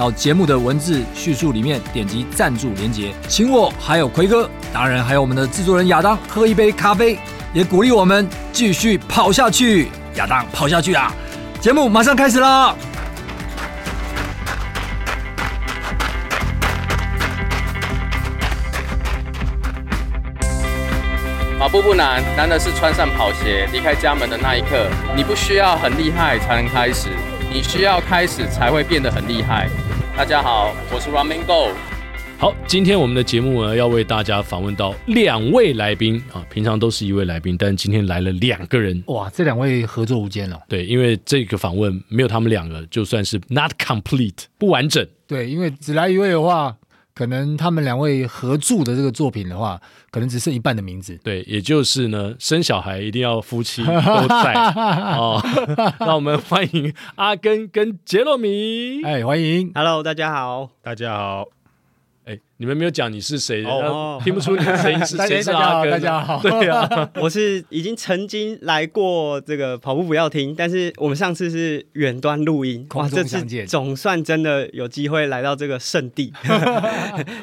到节目的文字叙述里面点击赞助连接，请我还有奎哥，当然还有我们的制作人亚当喝一杯咖啡，也鼓励我们继续跑下去。亚当跑下去啊！节目马上开始啦！跑步不难，难的是穿上跑鞋离开家门的那一刻。你不需要很厉害才能开始，你需要开始才会变得很厉害。大家好，我是 Running Go。好，今天我们的节目呢，要为大家访问到两位来宾啊，平常都是一位来宾，但今天来了两个人。哇，这两位合作无间了。对，因为这个访问没有他们两个，就算是 not complete 不完整。对，因为只来一位的话。可能他们两位合著的这个作品的话，可能只剩一半的名字。对，也就是呢，生小孩一定要夫妻都 在哦。那我们欢迎阿根跟杰洛米。哎，欢迎，Hello，大家好，大家好。哎，你们没有讲你是谁，oh, 听不出你的声音是 谁是阿耕？大家好，对啊，我是已经曾经来过这个跑步不要停，但是我们上次是远端录音，哇，这次总算真的有机会来到这个圣地。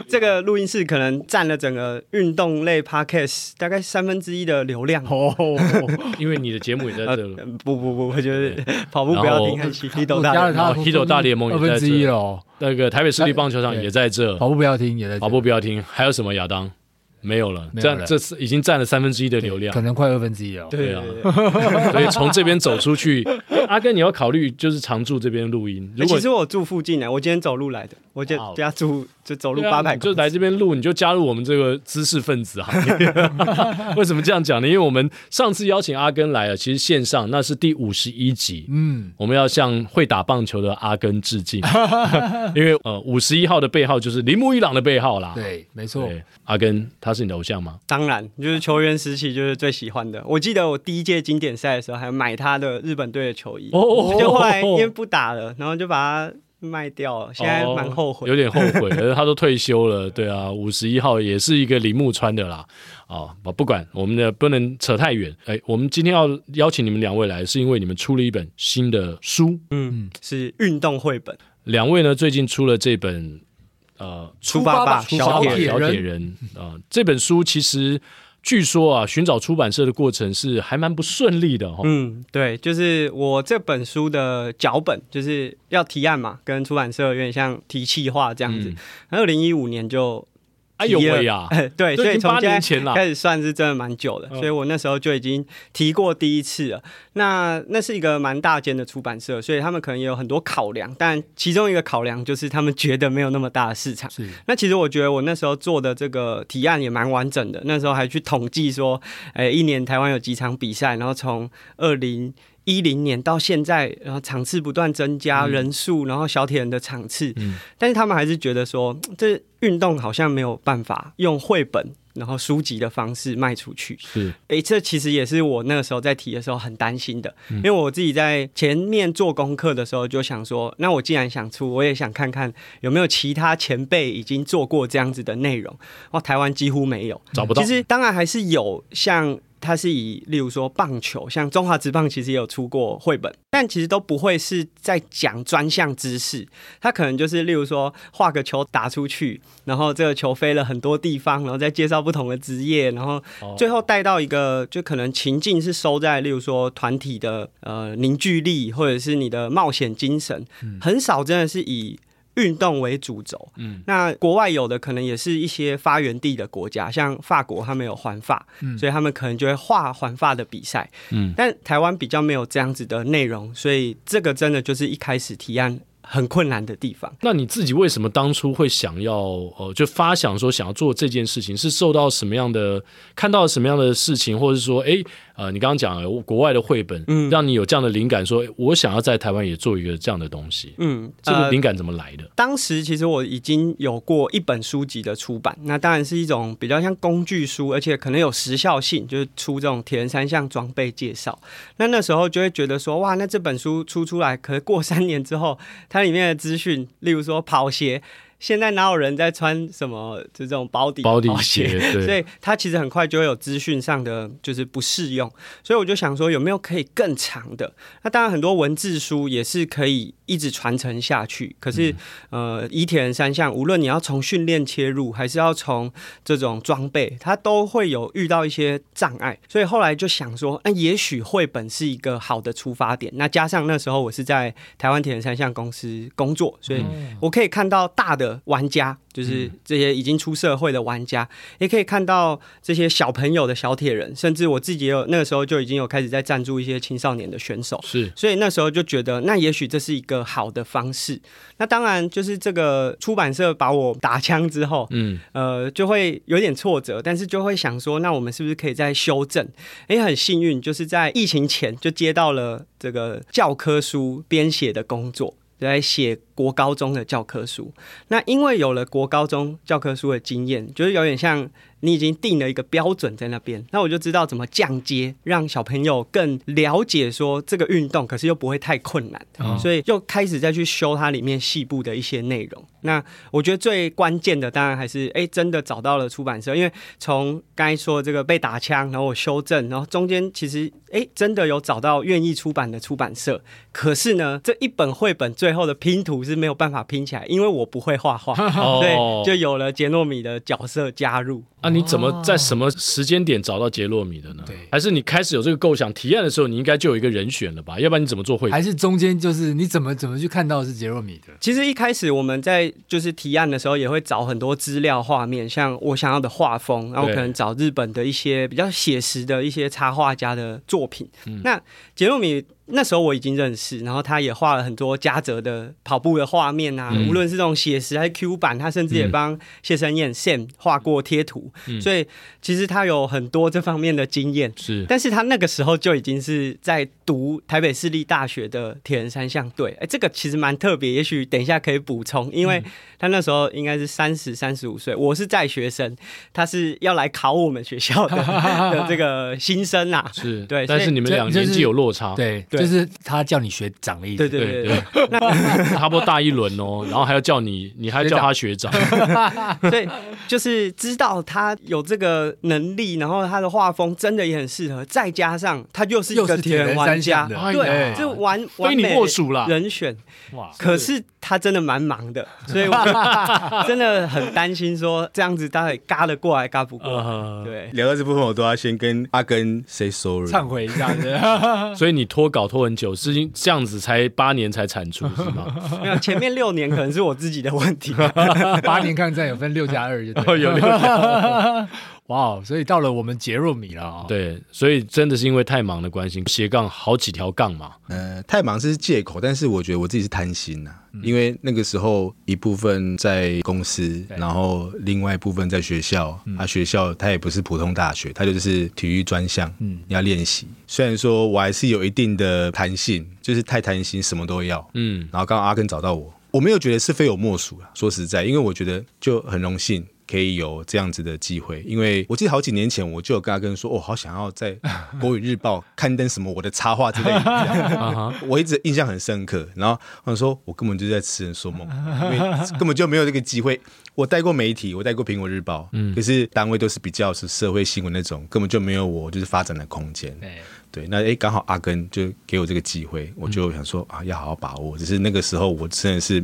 这个录音室可能占了整个运动类 Podcast 大概三分之一的流量。哦，因为你的节目也在这。不不不，我觉得跑步不要停，还是 Hito 大，Hito 大联盟也在这。那个台北市立棒球场也在这，跑步不要停也在，跑步不要听，还有什么亚当？没有了，这样这次已经占了三分之一的流量，可能快二分之一了。对啊，所以从这边走出去，阿根你要考虑就是常住这边录音。如果其实我住附近呢，我今天走路来的，我家家住就走路八百，就来这边录，你就加入我们这个知识分子行列。为什么这样讲呢？因为我们上次邀请阿根来了，其实线上那是第五十一集，嗯，我们要向会打棒球的阿根致敬，因为呃五十一号的背号就是铃木一朗的背号啦。对，没错，阿根他。是你的偶像吗？当然，就是球员时期就是最喜欢的。我记得我第一届经典赛的时候，还买他的日本队的球衣。哦，就后来因为不打了，然后就把它卖掉了。现在蛮后悔，有点后悔。可是他都退休了，对啊，五十一号也是一个铃木穿的啦。啊，不管我们的不能扯太远。哎，我们今天要邀请你们两位来，是因为你们出了一本新的书，嗯，是运动绘本。两位呢，最近出了这本。呃，出发吧，小铁小铁人啊、呃！这本书其实据说啊，寻找出版社的过程是还蛮不顺利的哈。嗯，对，就是我这本书的脚本就是要提案嘛，跟出版社有点像提企划这样子。二零一五年就。哎呦喂呀！对，所以从八年前开始算是真的蛮久的，所以我那时候就已经提过第一次了。那那是一个蛮大间的出版社，所以他们可能也有很多考量，但其中一个考量就是他们觉得没有那么大的市场。是。那其实我觉得我那时候做的这个提案也蛮完整的，那时候还去统计说，哎，一年台湾有几场比赛，然后从二零。一零年到现在，然后场次不断增加，嗯、人数，然后小铁人的场次，嗯、但是他们还是觉得说，这运动好像没有办法用绘本，然后书籍的方式卖出去。是，哎，这其实也是我那个时候在提的时候很担心的，嗯、因为我自己在前面做功课的时候就想说，那我既然想出，我也想看看有没有其他前辈已经做过这样子的内容。哦，台湾几乎没有，找不到。其实当然还是有像。它是以，例如说棒球，像中华职棒其实也有出过绘本，但其实都不会是在讲专项知识，它可能就是例如说画个球打出去，然后这个球飞了很多地方，然后再介绍不同的职业，然后最后带到一个就可能情境是收在例如说团体的呃凝聚力，或者是你的冒险精神，很少真的是以。运动为主轴，嗯，那国外有的可能也是一些发源地的国家，像法国，他们有环法，嗯，所以他们可能就会画环法的比赛，嗯，但台湾比较没有这样子的内容，所以这个真的就是一开始提案很困难的地方。那你自己为什么当初会想要呃，就发想说想要做这件事情，是受到什么样的看到什么样的事情，或者是说，哎，呃，你刚刚讲了国外的绘本，嗯，让你有这样的灵感说，说我想要在台湾也做一个这样的东西，嗯，这个灵感怎么来的？当时其实我已经有过一本书籍的出版，那当然是一种比较像工具书，而且可能有时效性，就是出这种铁人三项装备介绍。那那时候就会觉得说，哇，那这本书出出来，可是过三年之后，它里面的资讯，例如说跑鞋。现在哪有人在穿什么就这种保底保底鞋？所以它其实很快就会有资讯上的就是不适用，所以我就想说有没有可以更长的？那当然很多文字书也是可以一直传承下去。可是、嗯、呃，以铁人三项，无论你要从训练切入，还是要从这种装备，它都会有遇到一些障碍。所以后来就想说，那也许绘本是一个好的出发点。那加上那时候我是在台湾铁人三项公司工作，所以我可以看到大的。玩家就是这些已经出社会的玩家，也可以看到这些小朋友的小铁人，甚至我自己也有那个时候就已经有开始在赞助一些青少年的选手，是，所以那时候就觉得，那也许这是一个好的方式。那当然就是这个出版社把我打枪之后，嗯，呃，就会有点挫折，但是就会想说，那我们是不是可以再修正？哎，很幸运，就是在疫情前就接到了这个教科书编写的工作。在写国高中的教科书，那因为有了国高中教科书的经验，就是有点像。你已经定了一个标准在那边，那我就知道怎么降阶，让小朋友更了解说这个运动，可是又不会太困难，哦、所以又开始再去修它里面细部的一些内容。那我觉得最关键的当然还是，哎、欸，真的找到了出版社，因为从刚才说这个被打枪，然后我修正，然后中间其实哎、欸，真的有找到愿意出版的出版社。可是呢，这一本绘本最后的拼图是没有办法拼起来，因为我不会画画，哦、对，就有了杰诺米的角色加入。那、啊、你怎么在什么时间点找到杰诺米的呢？对，还是你开始有这个构想提案的时候，你应该就有一个人选了吧？要不然你怎么做会？还是中间就是你怎么怎么去看到是杰诺米的？其实一开始我们在就是提案的时候，也会找很多资料画面，像我想要的画风，然后可能找日本的一些比较写实的一些插画家的作品。嗯、那杰诺米。那时候我已经认识，然后他也画了很多嘉泽的跑步的画面啊，嗯、无论是这种写实还是 Q 版，他甚至也帮谢生燕 Sam 画过贴图，嗯、所以其实他有很多这方面的经验。是，但是他那个时候就已经是在读台北市立大学的铁人三项队，哎，这个其实蛮特别，也许等一下可以补充，因为他那时候应该是三十三十五岁，我是在学生，他是要来考我们学校的 的这个新生啊，是对，但是你们俩年纪有落差，对。就是他叫你学长的意思，对对对对，差不多大一轮哦，然后还要叫你，你还叫他学长，所以就是知道他有这个能力，然后他的画风真的也很适合，再加上他又是一个铁人玩家，对，就玩非你莫属了人选，哇！可是他真的蛮忙的，所以我真的很担心说这样子到底嘎得过来嘎不过，对。聊到这部分，我都要先跟阿根 say sorry，忏悔一下，所以你脱稿。拖很久，是因这样子才八年才产出是吗？没有，前面六年可能是我自己的问题。八年抗战有分六加二，就，有六加。哇，wow, 所以到了我们杰若米了啊、哦！对，所以真的是因为太忙的关系，斜杠好几条杠嘛。呃，太忙是借口，但是我觉得我自己是贪心呐、啊，嗯、因为那个时候一部分在公司，然后另外一部分在学校。嗯、啊，学校它也不是普通大学，它就是体育专项，嗯，要练习。虽然说我还是有一定的弹性，就是太贪心，什么都要。嗯，然后刚刚阿根找到我，我没有觉得是非我莫属啊。说实在，因为我觉得就很荣幸。可以有这样子的机会，因为我记得好几年前我就有跟阿根说，我、哦、好想要在 国语日报刊登什么我的插画之类的，我一直印象很深刻。然后我说，我根本就在痴人说梦，因为根本就没有这个机会。我带过媒体，我带过苹果日报，嗯，可是单位都是比较是社会新闻那种，根本就没有我就是发展的空间。对，那哎，刚好阿根就给我这个机会，我就想说啊，要好好把握。只是那个时候我真的是。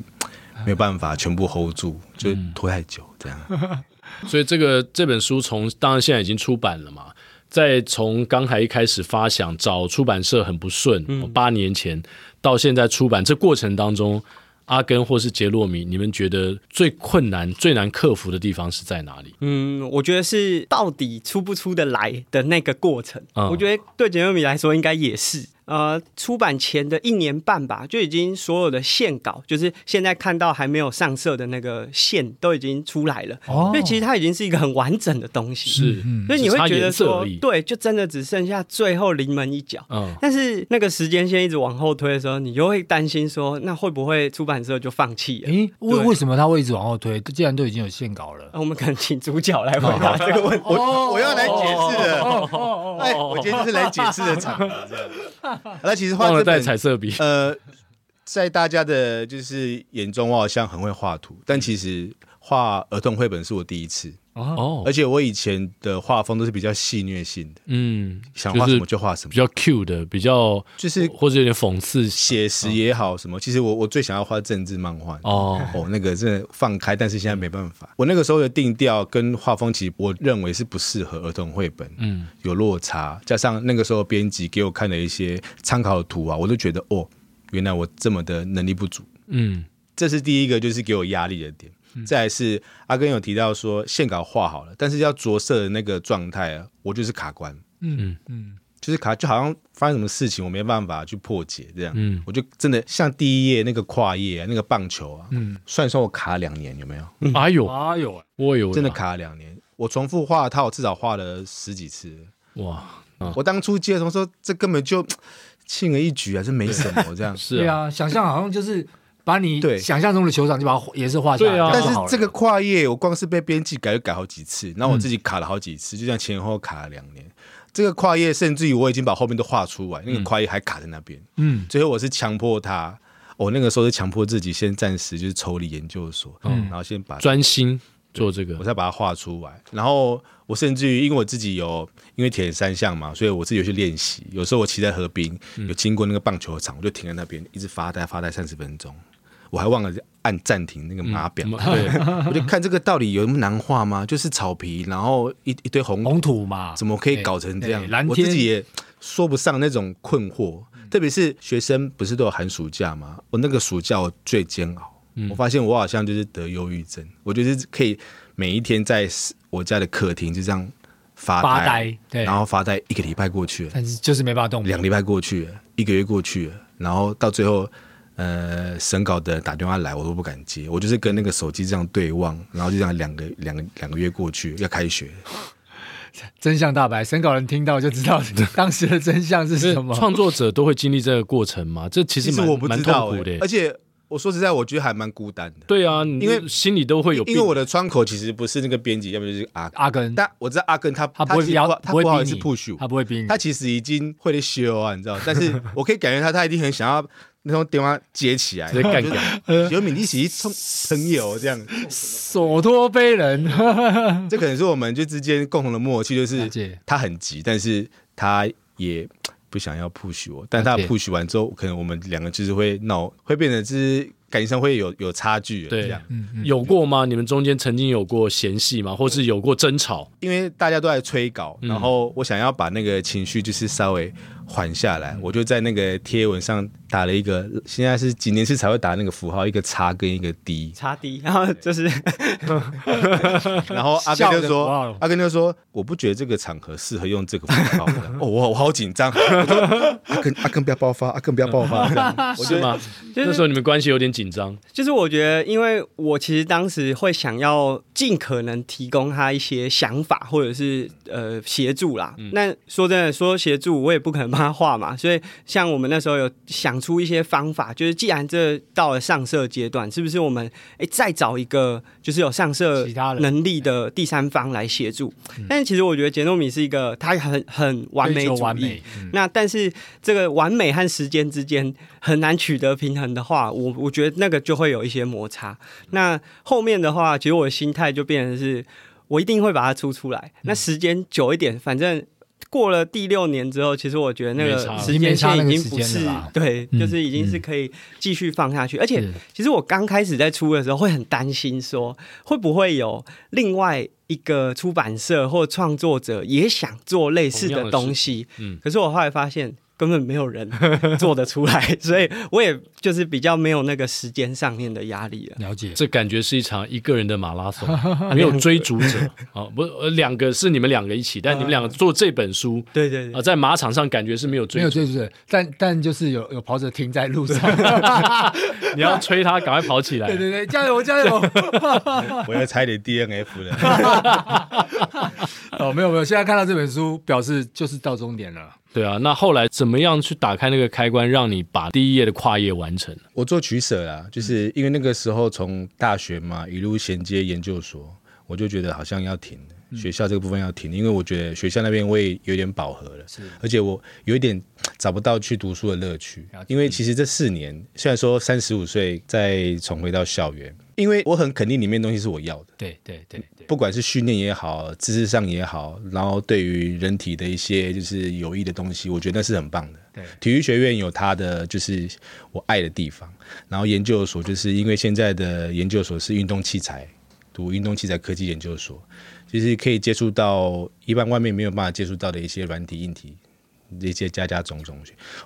没有办法全部 hold 住，就拖太久这样。嗯、所以这个这本书从当然现在已经出版了嘛，在从刚才一开始发想找出版社很不顺，嗯、八年前到现在出版这过程当中。阿根或是杰洛米，你们觉得最困难、最难克服的地方是在哪里？嗯，我觉得是到底出不出得来的那个过程。嗯、我觉得对杰洛米来说应该也是。呃出版前的一年半吧，就已经所有的线稿，就是现在看到还没有上色的那个线都已经出来了。哦，所以其实它已经是一个很完整的东西。是，所以你会觉得说，对，就真的只剩下最后临门一脚。嗯，但是那个时间线一直往后推的时候，你就会担心说，那会不会出版社就放弃了？诶，为为什么他会一直往后推？既然都已经有线稿了，那我们可能请主角来回答这个问题。我我要来解释了。哎，我今天就是来解释的场合，这样。那其实画这带彩色笔，呃，在大家的就是眼中，我好像很会画图，但其实画儿童绘本是我第一次。哦，而且我以前的画风都是比较戏虐性的，嗯，想画什么就画什么，比较 Q 的，比较就是或者有点讽刺、写实也好什么。其实我我最想要画政治漫画哦哦，那个真的放开，但是现在没办法。我那个时候的定调跟画风，其实我认为是不适合儿童绘本，嗯，有落差。加上那个时候编辑给我看的一些参考图啊，我都觉得哦，原来我这么的能力不足，嗯，这是第一个就是给我压力的点。再来是阿根有提到说线稿画好了，但是要着色的那个状态啊，我就是卡关，嗯嗯，就是卡，就好像发生什么事情我没办法去破解这样，嗯，我就真的像第一页那个跨页啊，那个棒球啊，嗯，算算我卡了两年有没有？哎呦哎呦，我有真的卡了两年，我重复画它，我至少画了十几次，哇，我当初接的时候说这根本就 轻而易举啊，这没什么这样，是啊，想象好像就是。把你想象中的球场就把它也是画下来，啊、但是这个跨页我光是被编辑改就改好几次，然后我自己卡了好几次，嗯、就像前后卡了两年。这个跨页甚至于我已经把后面都画出来，那个跨页还卡在那边。嗯，最后我是强迫他，我那个时候是强迫自己先暂时就是抽离研究所，嗯，然后先把专心做这个，我才把它画出来。然后我甚至于因为我自己有因为铁人三项嘛，所以我自己有去练习。有时候我骑在河边，有经过那个棒球场，我就停在那边一直发呆发呆三十分钟。我还忘了按暂停那个码表，对，我就看这个到底有那么难画吗？就是草皮，然后一一堆红红土嘛，怎么可以搞成这样？我自己也说不上那种困惑。特别是学生不是都有寒暑假吗？我那个暑假我最煎熬，我发现我好像就是得忧郁症。我就是可以每一天在我家的客厅就这样发呆，对，然后发呆一个礼拜过去了，但是就是没办法动。两个礼拜过去了，一个月过去了，然后到最后。呃，审稿的打电话来，我都不敢接，我就是跟那个手机这样对望，然后就这样两个两个两个月过去，要开学，真相大白，审稿人听到就知道 当时的真相是什么。创作者都会经历这个过程吗？这其实蛮我不知道蛮痛苦的，而且我说实在，我觉得还蛮孤单的。对啊，因为心里都会有，因为我的窗口其实不是那个编辑，要不就是阿阿根，但我知道阿根他他不会他不好意思 push，他不会逼你，他其实已经会修啊，你知道，但是我可以感觉他他一定很想要。那种电话接起来，直接干掉。有敏一起冲朋友这样，所托非人。这可能是我们就之间共同的默契，就是他很急，但是他也不想要 push 我。但他 push 完之后，可能我们两个就是会闹，会变成是。感情上会有有差距，对，这样，嗯嗯、有过吗？你们中间曾经有过嫌隙吗？或是有过争吵？因为大家都在催稿，然后我想要把那个情绪就是稍微缓下来，嗯、我就在那个贴文上打了一个，现在是几年次才会打那个符号，一个叉跟一个 D，叉 D，然后就是，然后阿根就说，阿根就说，我不觉得这个场合适合用这个符号。哦，我我好紧张，阿根阿根不要爆发，阿根不要爆发，我觉得吗？那时候你们关系有点紧。张，就是我觉得，因为我其实当时会想要尽可能提供他一些想法，或者是呃协助啦。嗯、那说真的，说协助我也不可能帮他画嘛。所以像我们那时候有想出一些方法，就是既然这到了上色阶段，是不是我们哎再找一个就是有上色能力的第三方来协助？嗯、但是其实我觉得杰诺米是一个他很很完美主义，完美嗯、那但是这个完美和时间之间很难取得平衡的话，我我觉得。那个就会有一些摩擦。那后面的话，其实我的心态就变成是，我一定会把它出出来。那时间久一点，反正过了第六年之后，其实我觉得那个时间线已经不是对，就是已经是可以继续放下去。而且，其实我刚开始在出的时候，会很担心说，会不会有另外一个出版社或创作者也想做类似的东西？嗯，可是我后来发现。根本没有人 做得出来，所以我也就是比较没有那个时间上面的压力了。了解，这感觉是一场一个人的马拉松，没有追逐者。啊，不，两个是你们两个一起，但你们两个做这本书，对对对，啊，在马场上感觉是没有追，没有追逐者，但但就是有有跑者停在路上，你要催他赶快跑起来，对对对，加油加油，我要踩点 DNF 了。哦，没有没有，现在看到这本书，表示就是到终点了。对啊，那后来怎么样去打开那个开关，让你把第一页的跨页完成？我做取舍啦，就是因为那个时候从大学嘛一路衔接研究所，我就觉得好像要停学校这个部分要停，因为我觉得学校那边我也有点饱和了，是，而且我有一点找不到去读书的乐趣，因为其实这四年虽然说三十五岁再重回到校园，因为我很肯定里面东西是我要的，对对对。不管是训练也好，知识上也好，然后对于人体的一些就是有益的东西，我觉得那是很棒的。对，体育学院有它的就是我爱的地方，然后研究所就是因为现在的研究所是运动器材，读运动器材科技研究所，其实可以接触到一般外面没有办法接触到的一些软体、硬体一些加加种种。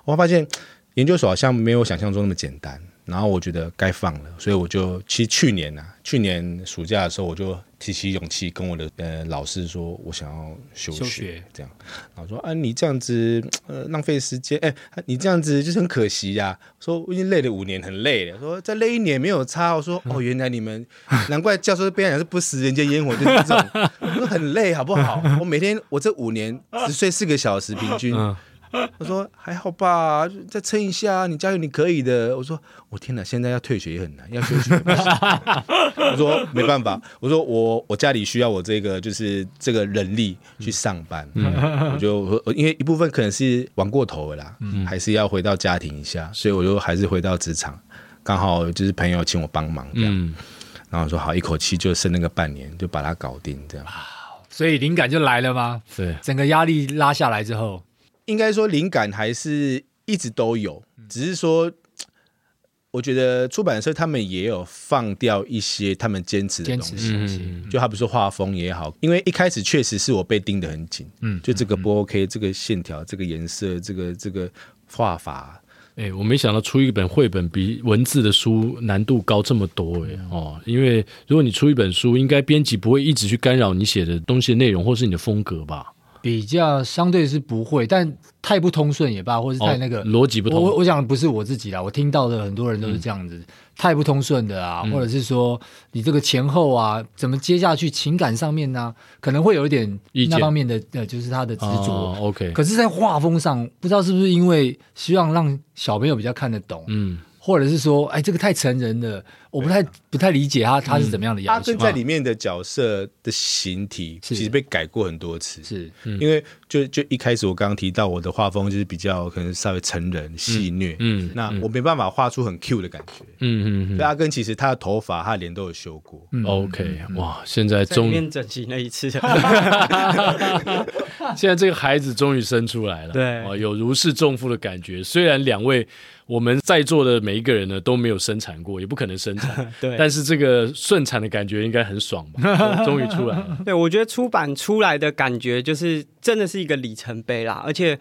我发现研究所好像没有想象中那么简单。然后我觉得该放了，所以我就其实去年呐、啊，去年暑假的时候，我就提起勇气跟我的呃老师说，我想要休学，这样。然后说啊，你这样子呃浪费时间，哎，你这样子就是很可惜呀、啊。说我已经累了五年，很累了。说再累一年没有差。我说哦，原来你们 难怪教授被人讲是不食人间烟火，就是这种，我说很累好不好？我每天我这五年只睡四个小时平均。我说还好吧，再撑一下，你加油，你可以的。我说我天哪，现在要退学也很难，要休学。我说没办法，我说我我家里需要我这个就是这个人力去上班，嗯、我就因为一部分可能是玩过头了啦，嗯、还是要回到家庭一下，所以我就还是回到职场，刚好就是朋友请我帮忙这样，嗯、然后说好，一口气就剩那个半年，就把它搞定这样。所以灵感就来了吗？对，整个压力拉下来之后。应该说灵感还是一直都有，只是说，我觉得出版社他们也有放掉一些他们坚持的东西，就好比说画风也好，因为一开始确实是我被盯得很紧，嗯，就这个不 OK，这个线条、这个颜色、这个这个画法，哎，我没想到出一本绘本比文字的书难度高这么多，哎哦，因为如果你出一本书，应该编辑不会一直去干扰你写的东西的内容或是你的风格吧？比较相对是不会，但太不通顺也罢，或是太那个、哦、逻辑不通。我我讲的不是我自己啦，我听到的很多人都是这样子，嗯、太不通顺的啊，嗯、或者是说你这个前后啊，怎么接下去，情感上面呢、啊，可能会有一点那方面的见呃，就是他的执着。哦、OK，可是，在画风上，不知道是不是因为希望让小朋友比较看得懂，嗯。或者是说，哎，这个太成人了，我不太不太理解他他是怎么样的样子。阿根在里面的角色的形体其实被改过很多次，是因为就就一开始我刚刚提到我的画风就是比较可能稍微成人戏虐，嗯，那我没办法画出很 Q 的感觉，嗯嗯。所以阿根其实他的头发、他的脸都有修过。OK，哇，现在终于整形了一次，现在这个孩子终于生出来了，对，有如释重负的感觉。虽然两位。我们在座的每一个人呢都没有生产过，也不可能生产。对，但是这个顺产的感觉应该很爽吧？终于出来了。对，我觉得出版出来的感觉就是真的是一个里程碑啦。而且，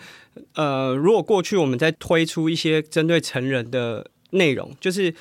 呃，如果过去我们在推出一些针对成人的内容，就是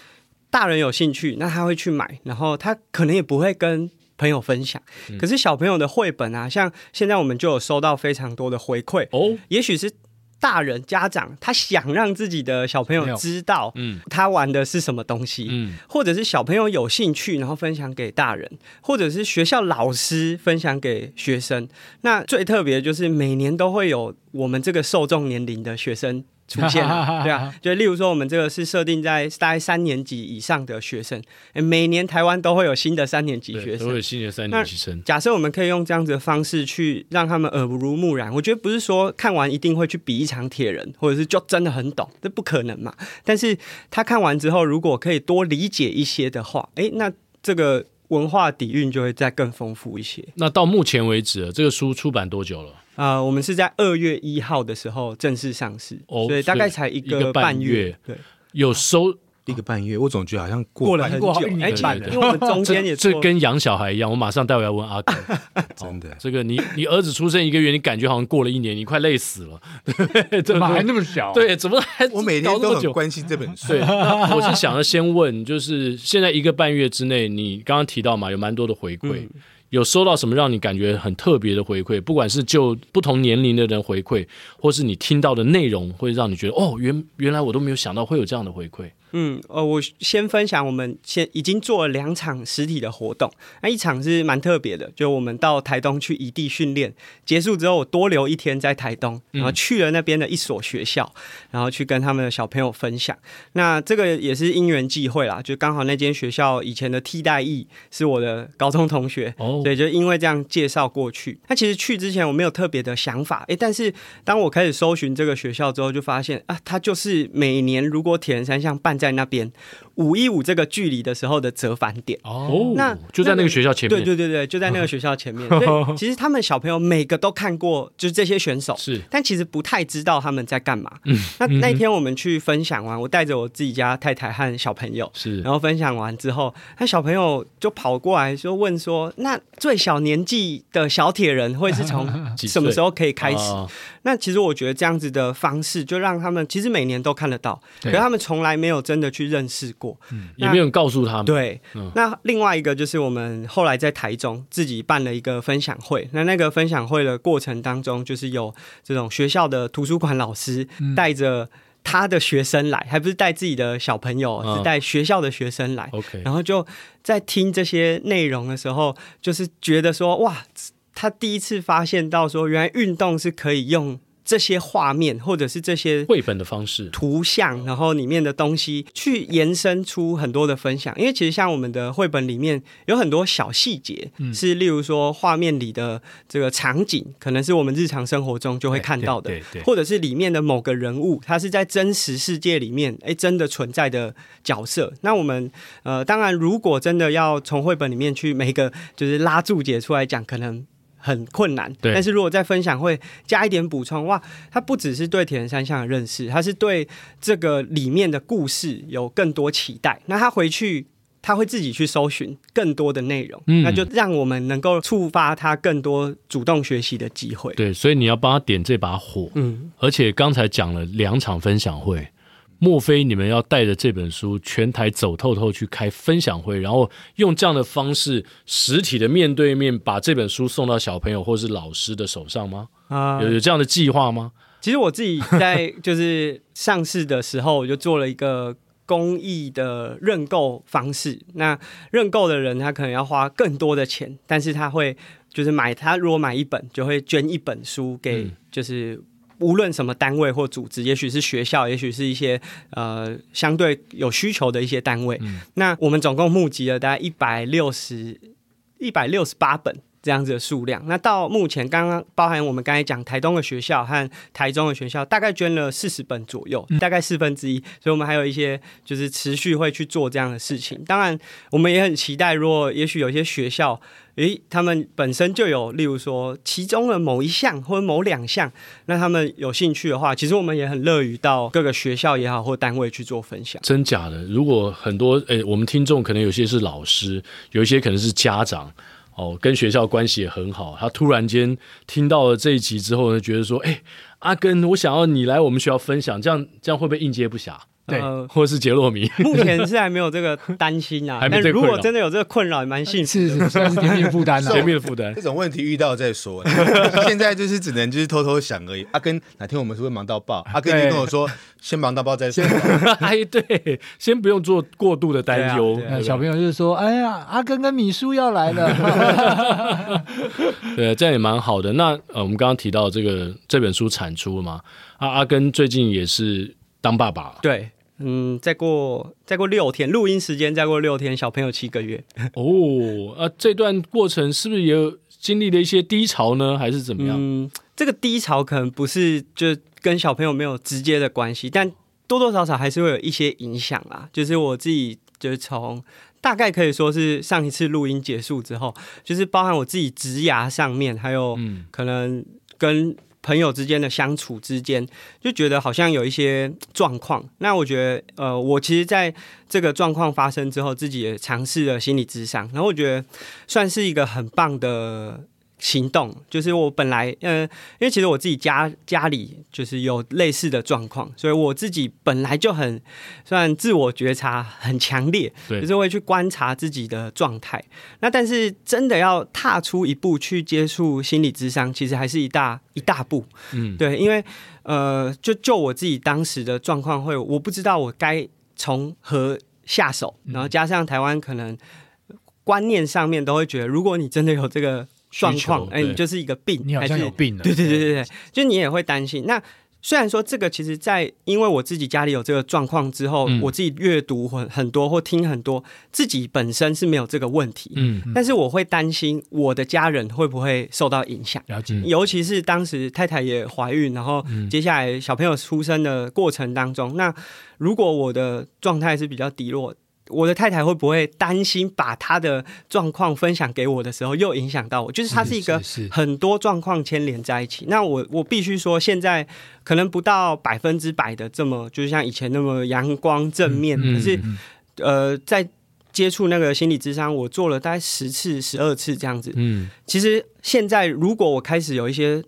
大人有兴趣，那他会去买，然后他可能也不会跟朋友分享。嗯、可是小朋友的绘本啊，像现在我们就有收到非常多的回馈哦，也许是。大人家长他想让自己的小朋友知道，嗯，他玩的是什么东西，嗯，或者是小朋友有兴趣，然后分享给大人，或者是学校老师分享给学生。那最特别的就是每年都会有我们这个受众年龄的学生。出现了，对啊，就例如说，我们这个是设定在大概三年级以上的学生，每年台湾都会有新的三年级学生，都有新的三年级生。假设我们可以用这样子的方式去让他们耳濡目染，我觉得不是说看完一定会去比一场铁人，或者是就真的很懂，这不可能嘛。但是他看完之后，如果可以多理解一些的话，哎，那这个文化底蕴就会再更丰富一些。那到目前为止，这个书出版多久了？啊、呃，我们是在二月一号的时候正式上市，哦、所以大概才一个半月。半月对，有收一个半月，我总觉得好像过过了很久，哎，因为我们中间也 这跟养小孩一样，我马上待会要问阿哥，真的，这个你你儿子出生一个月，你感觉好像过了一年，你快累死了，对，怎么还那么小？对，怎么还？我每天都很关心这本书。对，我是想要先问，就是现在一个半月之内，你刚刚提到嘛，有蛮多的回馈。有收到什么让你感觉很特别的回馈？不管是就不同年龄的人回馈，或是你听到的内容，会让你觉得哦，原原来我都没有想到会有这样的回馈。嗯，呃，我先分享，我们先已经做了两场实体的活动，那一场是蛮特别的，就我们到台东去异地训练，结束之后我多留一天在台东，然后去了那边的一所学校，然后去跟他们的小朋友分享。那这个也是因缘际会啦，就刚好那间学校以前的替代役是我的高中同学，哦，所以就因为这样介绍过去。那其实去之前我没有特别的想法，诶，但是当我开始搜寻这个学校之后，就发现啊，它就是每年如果铁人三项办在那边五一五这个距离的时候的折返点。哦，那就在那个学校前面，对对对对，就在那个学校前面。所以其实他们小朋友每个都看过，就是这些选手。是，但其实不太知道他们在干嘛。嗯，那那天我们去分享完，我带着我自己家太太和小朋友是，然后分享完之后，那小朋友就跑过来说问说，那最小年纪的小铁人会是从 什么时候可以开始？那其实我觉得这样子的方式，就让他们其实每年都看得到，可是他们从来没有真的去认识过，嗯，也没有人告诉他们。对，那另外一个就是我们后来在台中自己办了一个分享会，那那个分享会的过程当中，就是有这种学校的图书馆老师带着他的学生来，还不是带自己的小朋友，是带学校的学生来。OK，然后就在听这些内容的时候，就是觉得说哇。他第一次发现到说，原来运动是可以用这些画面，或者是这些绘本的方式、图像，然后里面的东西去延伸出很多的分享。因为其实像我们的绘本里面有很多小细节，是例如说画面里的这个场景，可能是我们日常生活中就会看到的，或者是里面的某个人物，他是在真实世界里面哎真的存在的角色。那我们呃，当然如果真的要从绘本里面去每一个就是拉注解出来讲，可能。很困难，但是如果在分享会加一点补充，哇，他不只是对铁人三项的认识，他是对这个里面的故事有更多期待。那他回去他会自己去搜寻更多的内容，嗯，那就让我们能够触发他更多主动学习的机会。对，所以你要帮他点这把火，嗯，而且刚才讲了两场分享会。莫非你们要带着这本书全台走透透去开分享会，然后用这样的方式实体的面对面把这本书送到小朋友或是老师的手上吗？啊、呃，有有这样的计划吗？其实我自己在就是上市的时候，我就做了一个公益的认购方式。那认购的人他可能要花更多的钱，但是他会就是买他如果买一本就会捐一本书给就是。嗯无论什么单位或组织，也许是学校，也许是一些呃相对有需求的一些单位。嗯、那我们总共募集了大概一百六十一百六十八本这样子的数量。那到目前，刚刚包含我们刚才讲台东的学校和台中的学校，大概捐了四十本左右，大概四分之一。所以，我们还有一些就是持续会去做这样的事情。当然，我们也很期待，如果也许有些学校。诶，他们本身就有，例如说其中的某一项或者某两项，那他们有兴趣的话，其实我们也很乐于到各个学校也好或单位去做分享。真假的？如果很多诶，我们听众可能有些是老师，有一些可能是家长，哦，跟学校关系也很好。他突然间听到了这一集之后呢，觉得说，哎，阿根，我想要你来我们学校分享，这样这样会不会应接不暇？对，或者是杰洛米，目前是还没有这个担心啊。但如果真的有这个困扰，也蛮幸福，是是，算是甜蜜的负担了。甜蜜的负担，这种问题遇到再说。现在就是只能就是偷偷想而已。阿根哪天我们是会忙到爆？阿根就跟我说，先忙到爆再说。哎，对，先不用做过度的担忧。小朋友就是说，哎呀，阿根跟米叔要来了。对，这样也蛮好的。那呃，我们刚刚提到这个这本书产出了嘛？阿阿根最近也是当爸爸了。对。嗯，再过再过六天，录音时间再过六天，小朋友七个月。哦，啊，这段过程是不是也有经历了一些低潮呢？还是怎么样？嗯，这个低潮可能不是就跟小朋友没有直接的关系，但多多少少还是会有一些影响啊。就是我自己，就是从大概可以说是上一次录音结束之后，就是包含我自己职涯上面，还有可能跟。朋友之间的相处之间，就觉得好像有一些状况。那我觉得，呃，我其实在这个状况发生之后，自己也尝试了心理咨商，然后我觉得算是一个很棒的。行动就是我本来，嗯、呃，因为其实我自己家家里就是有类似的状况，所以我自己本来就很算自我觉察很强烈，对，就是会去观察自己的状态。那但是真的要踏出一步去接触心理智商，其实还是一大一大步，嗯，对，因为呃，就就我自己当时的状况，会我不知道我该从何下手，然后加上台湾可能观念上面都会觉得，如果你真的有这个。状况，哎，你就是一个病，你好像有病了。对对对对对，就你也会担心。那虽然说这个，其实，在因为我自己家里有这个状况之后，嗯、我自己阅读很很多或听很多，自己本身是没有这个问题。嗯，但是我会担心我的家人会不会受到影响。了解。尤其是当时太太也怀孕，然后接下来小朋友出生的过程当中，嗯、那如果我的状态是比较低落。我的太太会不会担心把她的状况分享给我的时候，又影响到我？就是它是一个很多状况牵连在一起。那我我必须说，现在可能不到百分之百的这么，就是像以前那么阳光正面。可是，呃，在接触那个心理智商，我做了大概十次、十二次这样子。嗯，其实现在如果我开始有一些。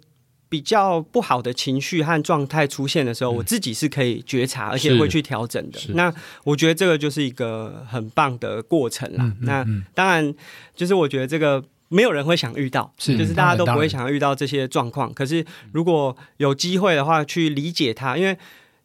比较不好的情绪和状态出现的时候，嗯、我自己是可以觉察，而且会去调整的。那我觉得这个就是一个很棒的过程啦。嗯嗯嗯、那当然，就是我觉得这个没有人会想遇到，是就是大家都不会想要遇到这些状况。可是如果有机会的话，去理解它，因为。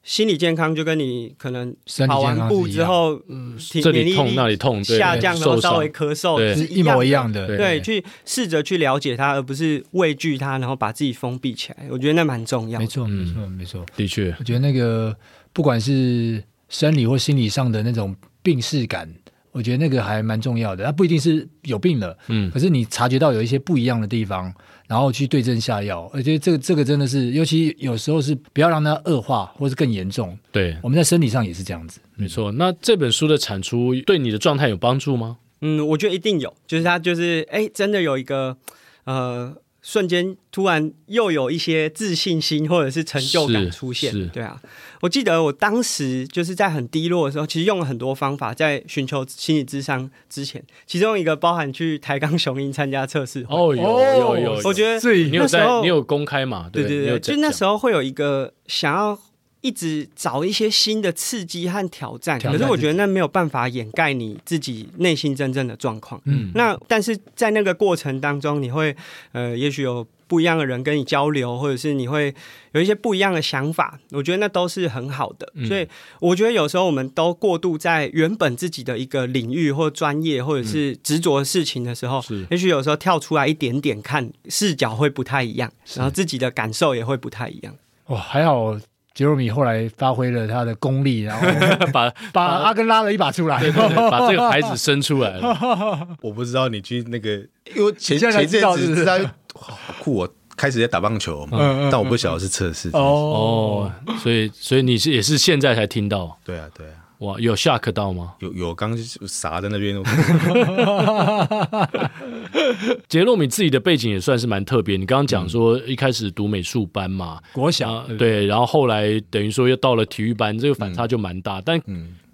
心理健康就跟你可能跑完步之后，嗯，这里痛那里痛，下降然后稍微咳嗽，是一模一样的。对，去试着去了解它，而不是畏惧它，然后把自己封闭起来。我觉得那蛮重要。没错，没错，没错。的确，我觉得那个不管是生理或心理上的那种病逝感，我觉得那个还蛮重要的。它不一定是有病了，嗯，可是你察觉到有一些不一样的地方。然后去对症下药，我觉得这个这个真的是，尤其有时候是不要让它恶化，或是更严重。对，我们在生理上也是这样子，没错。那这本书的产出对你的状态有帮助吗？嗯，我觉得一定有，就是它就是哎，真的有一个呃。瞬间突然又有一些自信心或者是成就感出现，对啊，我记得我当时就是在很低落的时候，其实用了很多方法在寻求心理智商之前，其中一个包含去台钢雄鹰参加测试。哦，有有有，我觉得那时候你有公开嘛？对对对，就那时候会有一个想要。一直找一些新的刺激和挑战，可是我觉得那没有办法掩盖你自己内心真正的状况。嗯，那但是在那个过程当中，你会呃，也许有不一样的人跟你交流，或者是你会有一些不一样的想法。我觉得那都是很好的。嗯，所以我觉得有时候我们都过度在原本自己的一个领域或专业或者是执着的事情的时候，是也许有时候跳出来一点点看视角会不太一样，然后自己的感受也会不太一样。哇，还好。杰罗米后来发挥了他的功力，然后 把把阿根拉了一把出来，对对对，把这个孩子生出来了。我不知道你去那个，因为前前阵子是他酷，我开始在打棒球嘛，嗯嗯、但我不晓得是测试哦，所以所以你是也是现在才听到？对啊，对啊。哇，有 shock 到吗？有有，刚傻在那边。杰洛米自己的背景也算是蛮特别。你刚刚讲说一开始读美术班嘛，国小对，然后后来等于说又到了体育班，这个反差就蛮大。但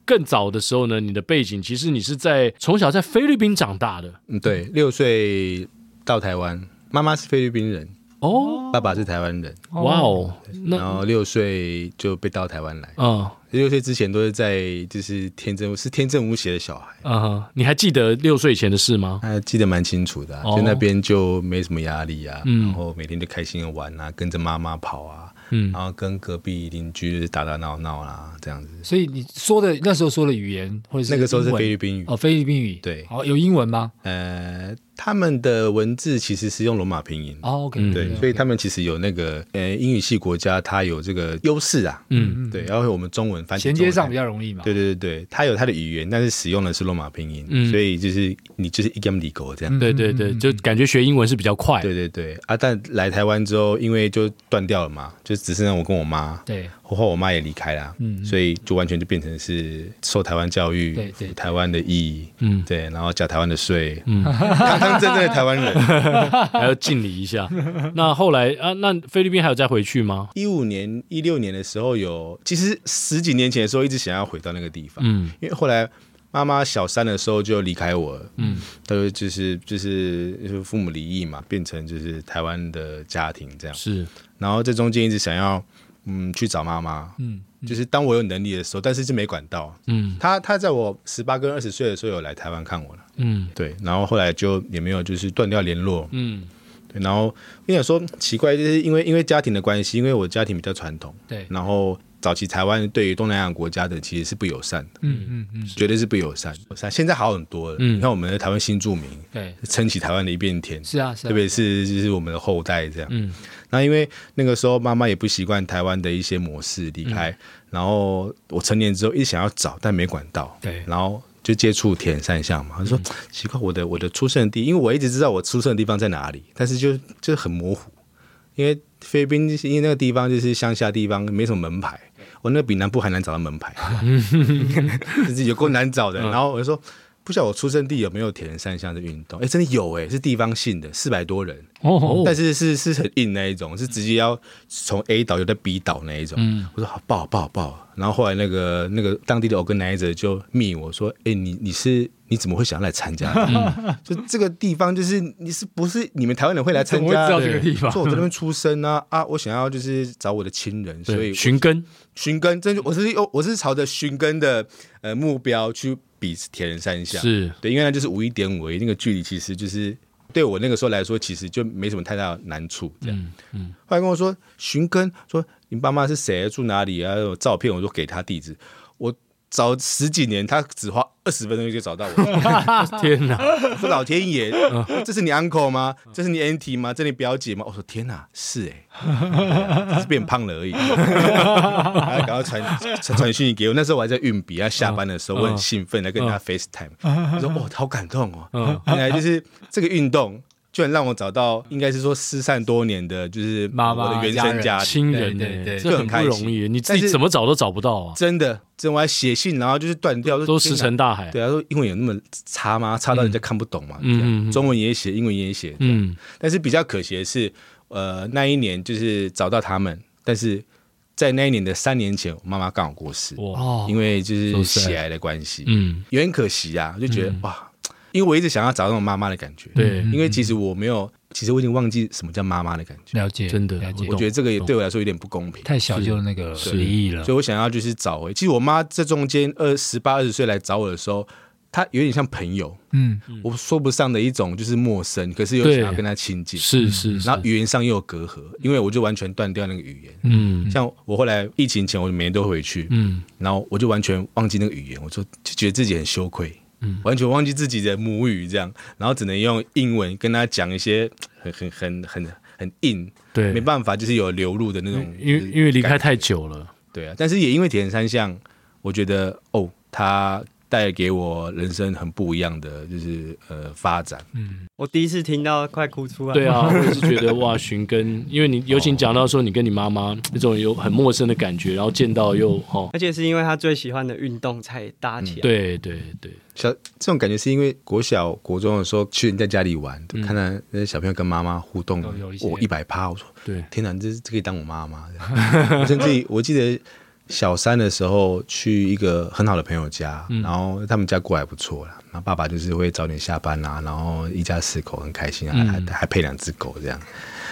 更早的时候呢，你的背景其实你是在从小在菲律宾长大的。嗯，对，六岁到台湾，妈妈是菲律宾人哦，爸爸是台湾人。哇哦，然后六岁就被到台湾来。嗯。六岁之前都是在，就是天真，是天真无邪的小孩。啊哈，你还记得六岁以前的事吗？还记得蛮清楚的，就那边就没什么压力啊，然后每天就开心的玩啊，跟着妈妈跑啊，嗯，然后跟隔壁邻居打打闹闹啦，这样子。所以你说的那时候说的语言，或者是那个时候是菲律宾语哦，菲律宾语对，好，有英文吗？呃。他们的文字其实是用罗马拼音。哦，OK，对，所以他们其实有那个呃英语系国家，它有这个优势啊，嗯，对，然后我们中文翻译衔接上比较容易嘛，对对对对，它有它的语言，但是使用的是罗马拼音，所以就是你就是一 game 里狗这样，对对对，就感觉学英文是比较快，对对对。啊，但来台湾之后，因为就断掉了嘛，就只剩下我跟我妈。对，后后我妈也离开了，嗯，所以就完全就变成是受台湾教育，对对，台湾的义，嗯，对，然后缴台湾的税，嗯，真正的台湾人，还要敬礼一下。那后来啊，那菲律宾还有再回去吗？一五年、一六年的时候有，其实十几年前的时候一直想要回到那个地方，嗯，因为后来。妈妈小三的时候就离开我了，嗯，他说就是就是就是父母离异嘛，变成就是台湾的家庭这样，是，然后这中间一直想要嗯去找妈妈，嗯，就是当我有能力的时候，但是就没管到，嗯，他他在我十八跟二十岁的时候有来台湾看我了，嗯，对，然后后来就也没有就是断掉联络，嗯，对，然后我想说奇怪，就是因为因为家庭的关系，因为我家庭比较传统，对，然后。早期台湾对于东南亚国家的其实是不友善的，嗯嗯嗯，绝对是不友善。现在好很多了，嗯，你看我们的台湾新住民，对，撑起台湾的一片天，是啊，是啊，特别是就是我们的后代这样，嗯，那因为那个时候妈妈也不习惯台湾的一些模式离开，然后我成年之后一直想要找，但没管到，对，然后就接触铁人三项嘛，他说奇怪，我的我的出生地，因为我一直知道我出生的地方在哪里，但是就就很模糊，因为菲律宾因为那个地方就是乡下地方，没什么门牌。我那个比南部还难找到门牌，自己有够难找的。然后我就说，不晓得我出生地有没有铁人三项的运动？哎，真的有哎，是地方性的，四百多人哦，但是是是很硬那一种，是直接要从 A 岛游到 B 岛那一种。我说好报报报，然后后来那个那个当地的 organizer 就密我说，哎，你你是。你怎么会想要来参加？就这个地方，就是你是不是你们台湾人会来参加？知道这个地方，说我在那边出生啊啊！我想要就是找我的亲人，所以寻根寻根，真我是我是朝着寻根的呃目标去比铁人三项。是对，因为那就是五一点五，那个距离其实就是对我那个时候来说，其实就没什么太大的难处。这样，嗯，后来跟我说寻根，说你爸妈是谁，住哪里啊？有照片，我就给他地址，我。找十几年，他只花二十分钟就找到我。天哪！我说老天爷，这是你 uncle 吗？这是你 auntie 吗？这是你表姐吗？我说天哪，是哎，只是变胖了而已。赶快传传讯息给我，那时候我还在运笔，他下班的时候我很兴奋来跟他 FaceTime。我说哇，好感动哦！原来就是这个运动。居然让我找到，应该是说失散多年的，就是妈妈的原生家亲人，对对，这很不容易。你自己怎么找都找不到啊！真的，真我还写信，然后就是断掉，都石沉大海。对啊，说英文有那么差吗？差到人家看不懂嘛？嗯，中文也写，英文也写。嗯，但是比较可惜的是，呃，那一年就是找到他们，但是在那一年的三年前，我妈妈刚好过世，哇，因为就是血癌的关系，嗯，有点可惜啊，我就觉得哇。因为我一直想要找那种妈妈的感觉，对，因为其实我没有，其实我已经忘记什么叫妈妈的感觉。了解，真的，了解。我觉得这个也对我来说有点不公平，太小就那个随意了。所以我想要就是找回，其实我妈这中间二十八、二十岁来找我的时候，她有点像朋友，嗯，我说不上的一种就是陌生，可是又想要跟她亲近，是是，然后语言上又有隔阂，因为我就完全断掉那个语言，嗯，像我后来疫情前，我每年都回去，嗯，然后我就完全忘记那个语言，我就就觉得自己很羞愧。嗯，完全忘记自己的母语，这样，然后只能用英文跟他讲一些很很很很很硬，对，没办法，就是有流露的那种，因为因为离开太久了，对啊，但是也因为铁人三项，我觉得哦，他。带给我人生很不一样的就是呃发展。嗯，我第一次听到快哭出来。对啊，我也是觉得哇，寻根，因为你尤其讲到说你跟你妈妈 那种有很陌生的感觉，然后见到又哦，而且是因为他最喜欢的运动才搭起来。对对对，小这种感觉是因为国小国中的时候去人家家里玩，看到那些小朋友跟妈妈互动，我一百趴，我说对，天哪，这这可以当我妈妈。甚至我记得。小三的时候去一个很好的朋友家，嗯、然后他们家过还不错了。然后爸爸就是会早点下班啊，然后一家四口很开心啊，嗯、还还配两只狗这样。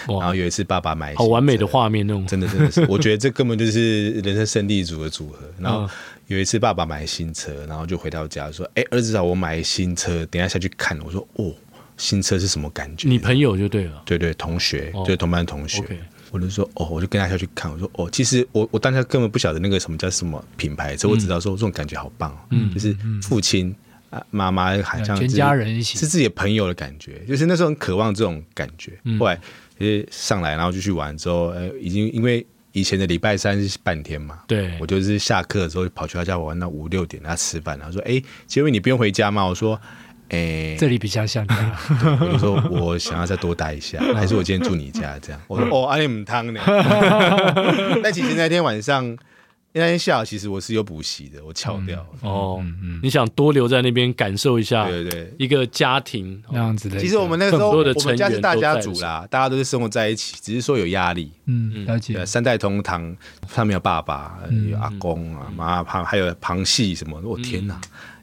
然后有一次爸爸买好完美的画面那种，真的真的是，我觉得这根本就是人生胜利组的组合。然后有一次爸爸买新车，然后就回到家说：“哎，儿子啊，我买新车，等一下下去看。”我说：“哦，新车是什么感觉？”你朋友就对了，对对，同学，哦、就是同班同学。Okay 我就说哦，我就跟他下去看。我说哦，其实我我当下根本不晓得那个什么叫什么品牌，所以我只知道说这种感觉好棒哦，嗯，就是父亲啊妈妈好像全家人一起，是自己的朋友的感觉，就是那时候很渴望这种感觉。后来就是上来，然后就去玩之后，呃，已经因为以前的礼拜三是半天嘛，对，我就是下课的时候跑去他家玩到五六点，他吃饭，然后说哎，杰伟你不用回家吗？我说。哎，这里比较像。我就说我想要再多待一下，还是我今天住你家这样？我说哦，阿里姆汤呢？但其实那天晚上。那天下午其实我是有补习的，我翘掉、嗯、哦。你想多留在那边感受一下，对对对，一个家庭那样子的。其实我们那个时候，我们家是大家族啦，大家都是生活在一起，只是说有压力。嗯，了解。三代同堂，上面有爸爸，有阿公啊，妈旁还有旁系什么。我天哪，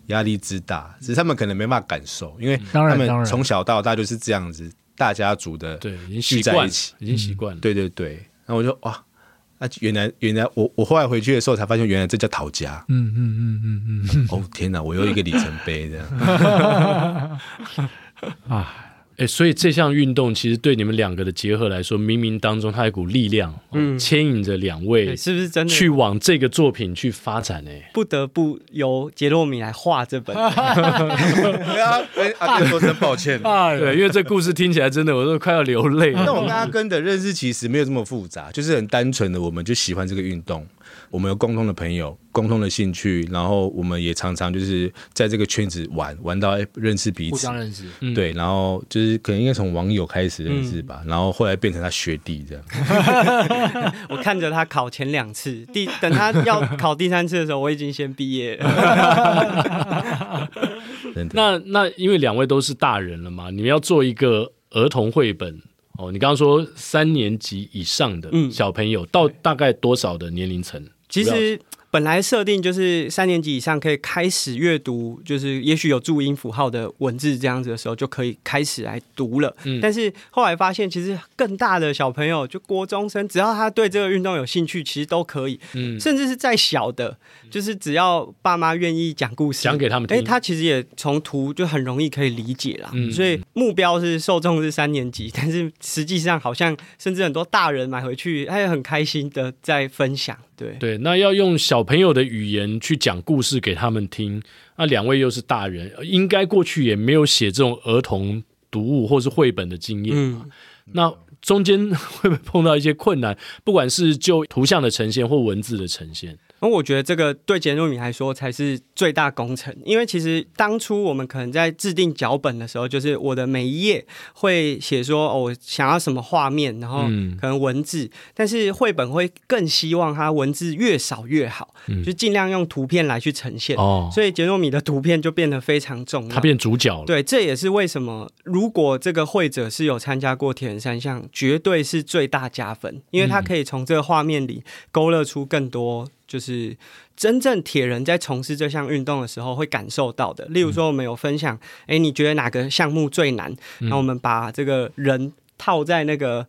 压力之大，只是他们可能没办法感受，因为他们从小到大就是这样子，大家族的，对，已经聚在一起，已经习惯了。对对对，然后我就哇。那，原来原来我我后来回去的时候才发现，原来这叫逃家。嗯嗯嗯嗯嗯。哦天哪，我又一个里程碑这样。啊。哎，所以这项运动其实对你们两个的结合来说，冥冥当中它有一股力量，嗯，牵引着两位，是不是真的去往这个作品去发展呢？不得不由杰洛米来画这本。对啊，跟阿根说声抱歉。对，因为这故事听起来真的，我都快要流泪了。那我跟阿根的认识其实没有这么复杂，就是很单纯的，我们就喜欢这个运动。我们有共同的朋友，共同的兴趣，然后我们也常常就是在这个圈子玩，玩到认识彼此，互相认识，对，然后就是可能应该从网友开始认识吧，嗯、然后后来变成他学弟这样。我看着他考前两次，第等他要考第三次的时候，我已经先毕业了。那那因为两位都是大人了嘛，你们要做一个儿童绘本。哦，你刚刚说三年级以上的小朋友，嗯、到大概多少的年龄层？其实。本来设定就是三年级以上可以开始阅读，就是也许有注音符号的文字这样子的时候，就可以开始来读了。嗯，但是后来发现，其实更大的小朋友，就国中生，只要他对这个运动有兴趣，其实都可以。嗯，甚至是再小的，就是只要爸妈愿意讲故事，讲给他们听，哎，他其实也从图就很容易可以理解啦。嗯，所以目标是受众是三年级，但是实际上好像甚至很多大人买回去，他也很开心的在分享。对对，那要用小朋友的语言去讲故事给他们听。那两位又是大人，应该过去也没有写这种儿童读物或是绘本的经验。嗯，那中间会不会碰到一些困难？不管是就图像的呈现或文字的呈现。那我觉得这个对杰诺米来说才是最大工程，因为其实当初我们可能在制定脚本的时候，就是我的每一页会写说哦，我想要什么画面，然后可能文字，嗯、但是绘本会更希望它文字越少越好，嗯、就尽量用图片来去呈现。哦，所以杰诺米的图片就变得非常重要，它变主角了。对，这也是为什么如果这个绘者是有参加过铁人三项，绝对是最大加分，因为他可以从这个画面里勾勒出更多。就是真正铁人在从事这项运动的时候会感受到的。例如说，我们有分享，哎、嗯，你觉得哪个项目最难？那、嗯、我们把这个人套在那个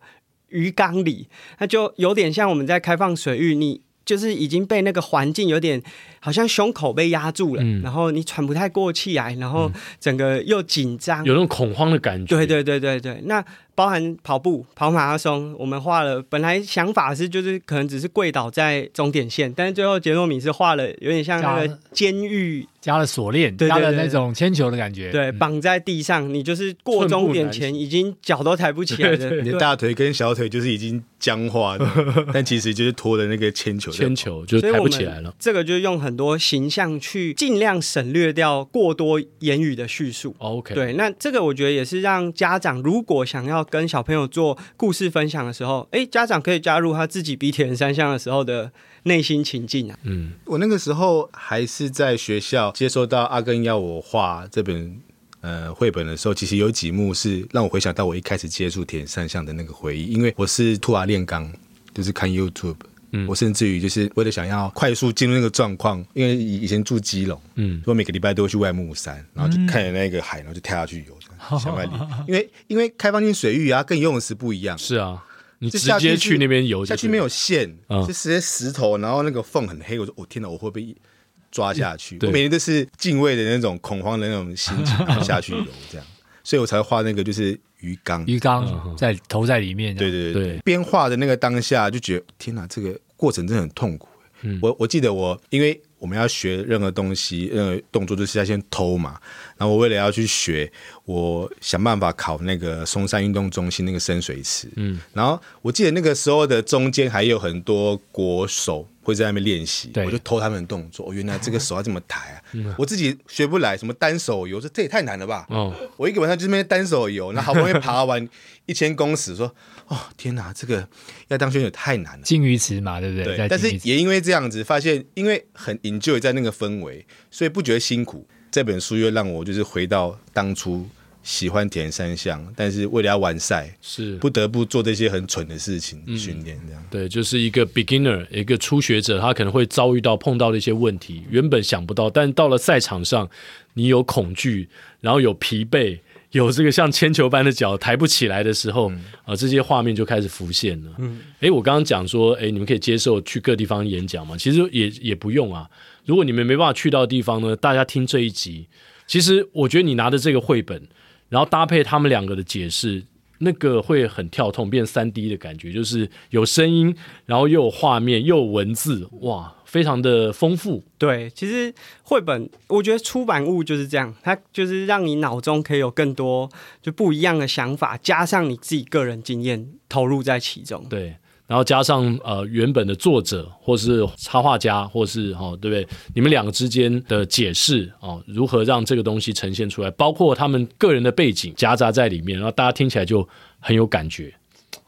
鱼缸里，那就有点像我们在开放水域，你就是已经被那个环境有点好像胸口被压住了，嗯、然后你喘不太过气来，然后整个又紧张，有那种恐慌的感觉。对对对对对，那。包含跑步、跑马拉松，我们画了。本来想法是就是可能只是跪倒在终点线，但是最后杰诺米是画了有点像那个监狱，加了锁链，加了那种铅球的感觉。对，绑在地上，你就是过终点前已经脚都抬不起来的，你的大腿跟小腿就是已经僵化的，但其实就是拖的那个铅球，铅球就抬不起来了。这个就用很多形象去尽量省略掉过多言语的叙述。OK，对，那这个我觉得也是让家长如果想要。跟小朋友做故事分享的时候，哎，家长可以加入他自己比铁人三项的时候的内心情境啊。嗯，我那个时候还是在学校接收到阿根要我画这本呃绘本的时候，其实有几幕是让我回想到我一开始接触铁人三项的那个回忆。因为我是兔娃炼钢，就是看 YouTube，嗯，我甚至于就是为了想要快速进入那个状况，因为以以前住基隆，嗯，我每个礼拜都会去外木山，然后就看着那个海，然后就跳下去游。想外里，因为因为开放性水域啊，跟游泳池不一样。是啊，你直接去那边游下去没有线，就直接石头，然后那个缝很黑。我说，我天哪，我会不会抓下去？我每天都是敬畏的那种恐慌的那种心情然后下去游，这样，所以我才画那个就是鱼缸，鱼缸在投在里面。对对对，边画的那个当下就觉得，天哪，这个过程真的很痛苦。我我记得我因为。我们要学任何东西，任何动作都是要先偷嘛。然后我为了要去学，我想办法考那个松山运动中心那个深水池。嗯，然后我记得那个时候的中间还有很多国手会在那边练习，我就偷他们的动作。哦，原来这个手要这么抬啊，我自己学不来，什么单手游，这这也太难了吧？哦，我一个晚上就那边单手游，那好不容易爬完一千公尺，说哦天哪，这个要当选手太难了。金鱼池嘛，对不对？对，但是也因为这样子，发现因为很 enjoy 在那个氛围，所以不觉得辛苦。这本书又让我就是回到当初喜欢填三项，但是为了要完赛，是不得不做这些很蠢的事情训练这样。对，就是一个 beginner，一个初学者，他可能会遭遇到碰到的一些问题，原本想不到，但到了赛场上，你有恐惧，然后有疲惫。有这个像铅球般的脚抬不起来的时候，啊、嗯呃，这些画面就开始浮现了。嗯，哎，我刚刚讲说，哎，你们可以接受去各地方演讲吗？其实也也不用啊。如果你们没办法去到的地方呢，大家听这一集，其实我觉得你拿的这个绘本，然后搭配他们两个的解释。那个会很跳痛，变三 D 的感觉，就是有声音，然后又有画面，又有文字，哇，非常的丰富。对，其实绘本，我觉得出版物就是这样，它就是让你脑中可以有更多就不一样的想法，加上你自己个人经验投入在其中。对。然后加上呃原本的作者，或是插画家，或是哦对不对？你们两个之间的解释哦，如何让这个东西呈现出来，包括他们个人的背景夹杂在里面，然后大家听起来就很有感觉。